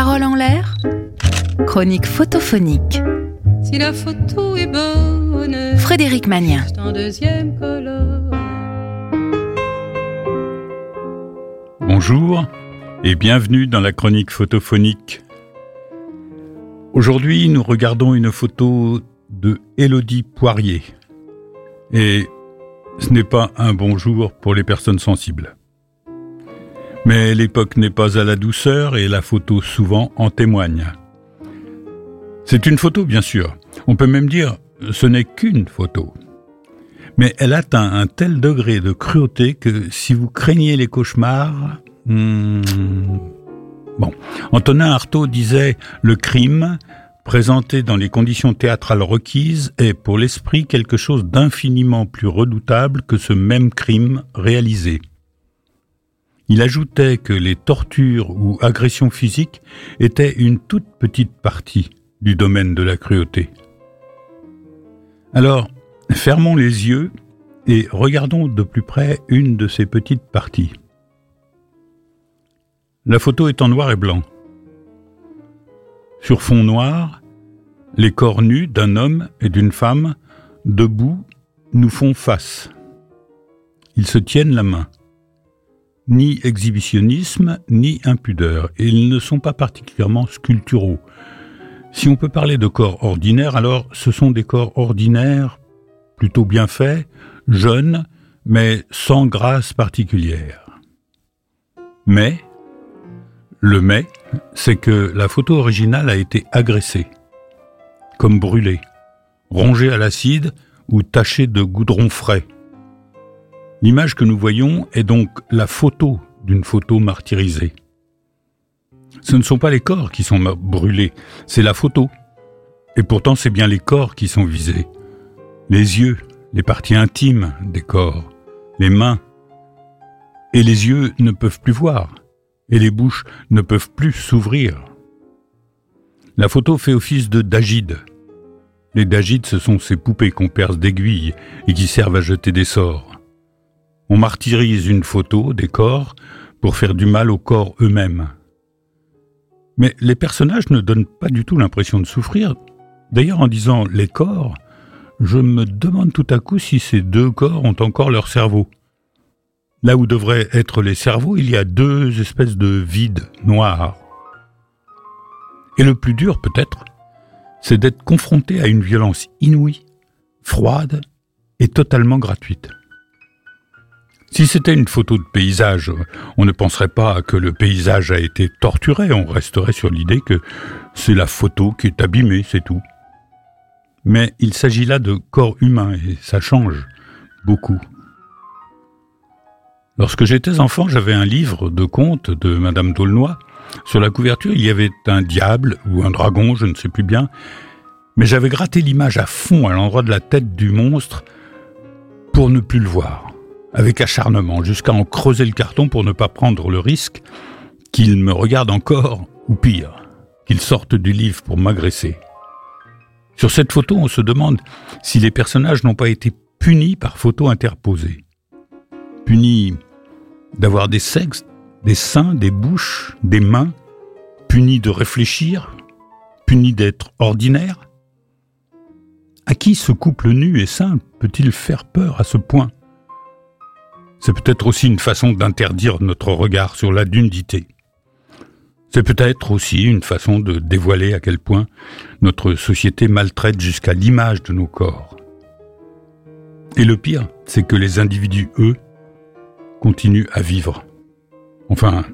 Parole en l'air Chronique photophonique. Si la photo est bonne, Frédéric Magnien. Bonjour et bienvenue dans la chronique photophonique. Aujourd'hui, nous regardons une photo de Élodie Poirier. Et ce n'est pas un bonjour pour les personnes sensibles. Mais l'époque n'est pas à la douceur et la photo souvent en témoigne. C'est une photo, bien sûr. On peut même dire ce n'est qu'une photo. Mais elle atteint un tel degré de cruauté que si vous craignez les cauchemars... hmm, Bon, Antonin Artaud disait le crime, présenté dans les conditions théâtrales requises, est pour l'esprit quelque chose d'infiniment plus redoutable que ce même crime réalisé. Il ajoutait que les tortures ou agressions physiques étaient une toute petite partie du domaine de la cruauté. Alors, fermons les yeux et regardons de plus près une de ces petites parties. La photo est en noir et blanc. Sur fond noir, les corps nus d'un homme et d'une femme, debout, nous font face. Ils se tiennent la main. Ni exhibitionnisme, ni impudeur, ils ne sont pas particulièrement sculpturaux. Si on peut parler de corps ordinaires, alors ce sont des corps ordinaires, plutôt bien faits, jeunes, mais sans grâce particulière. Mais, le mais, c'est que la photo originale a été agressée, comme brûlée, rongée à l'acide ou tachée de goudron frais. L'image que nous voyons est donc la photo d'une photo martyrisée. Ce ne sont pas les corps qui sont brûlés, c'est la photo. Et pourtant c'est bien les corps qui sont visés. Les yeux, les parties intimes des corps, les mains. Et les yeux ne peuvent plus voir, et les bouches ne peuvent plus s'ouvrir. La photo fait office de dagide. Les dagides, ce sont ces poupées qu'on perce d'aiguilles et qui servent à jeter des sorts. On martyrise une photo des corps pour faire du mal aux corps eux-mêmes. Mais les personnages ne donnent pas du tout l'impression de souffrir. D'ailleurs, en disant les corps, je me demande tout à coup si ces deux corps ont encore leur cerveau. Là où devraient être les cerveaux, il y a deux espèces de vides noirs. Et le plus dur, peut-être, c'est d'être confronté à une violence inouïe, froide et totalement gratuite. Si c'était une photo de paysage, on ne penserait pas que le paysage a été torturé, on resterait sur l'idée que c'est la photo qui est abîmée, c'est tout. Mais il s'agit là de corps humain et ça change beaucoup. Lorsque j'étais enfant, j'avais un livre de contes de Madame d'Aulnoy. Sur la couverture, il y avait un diable ou un dragon, je ne sais plus bien, mais j'avais gratté l'image à fond à l'endroit de la tête du monstre pour ne plus le voir avec acharnement, jusqu'à en creuser le carton pour ne pas prendre le risque qu'il me regarde encore, ou pire, qu'il sorte du livre pour m'agresser. Sur cette photo, on se demande si les personnages n'ont pas été punis par photo interposée. Punis d'avoir des sexes, des seins, des bouches, des mains, punis de réfléchir, punis d'être ordinaires. À qui ce couple nu et sain peut-il faire peur à ce point? C'est peut-être aussi une façon d'interdire notre regard sur la nudité. C'est peut-être aussi une façon de dévoiler à quel point notre société maltraite jusqu'à l'image de nos corps. Et le pire, c'est que les individus, eux, continuent à vivre. Enfin,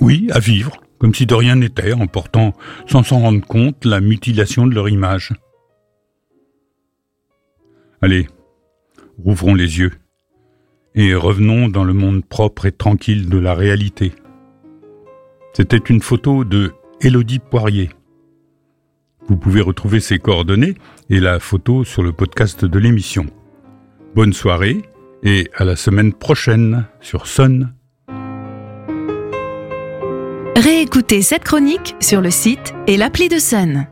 oui, à vivre, comme si de rien n'était, en portant, sans s'en rendre compte, la mutilation de leur image. Allez, rouvrons les yeux et revenons dans le monde propre et tranquille de la réalité. C'était une photo de Élodie Poirier. Vous pouvez retrouver ses coordonnées et la photo sur le podcast de l'émission. Bonne soirée et à la semaine prochaine sur Sun. Réécoutez cette chronique sur le site et l'appli de Sun.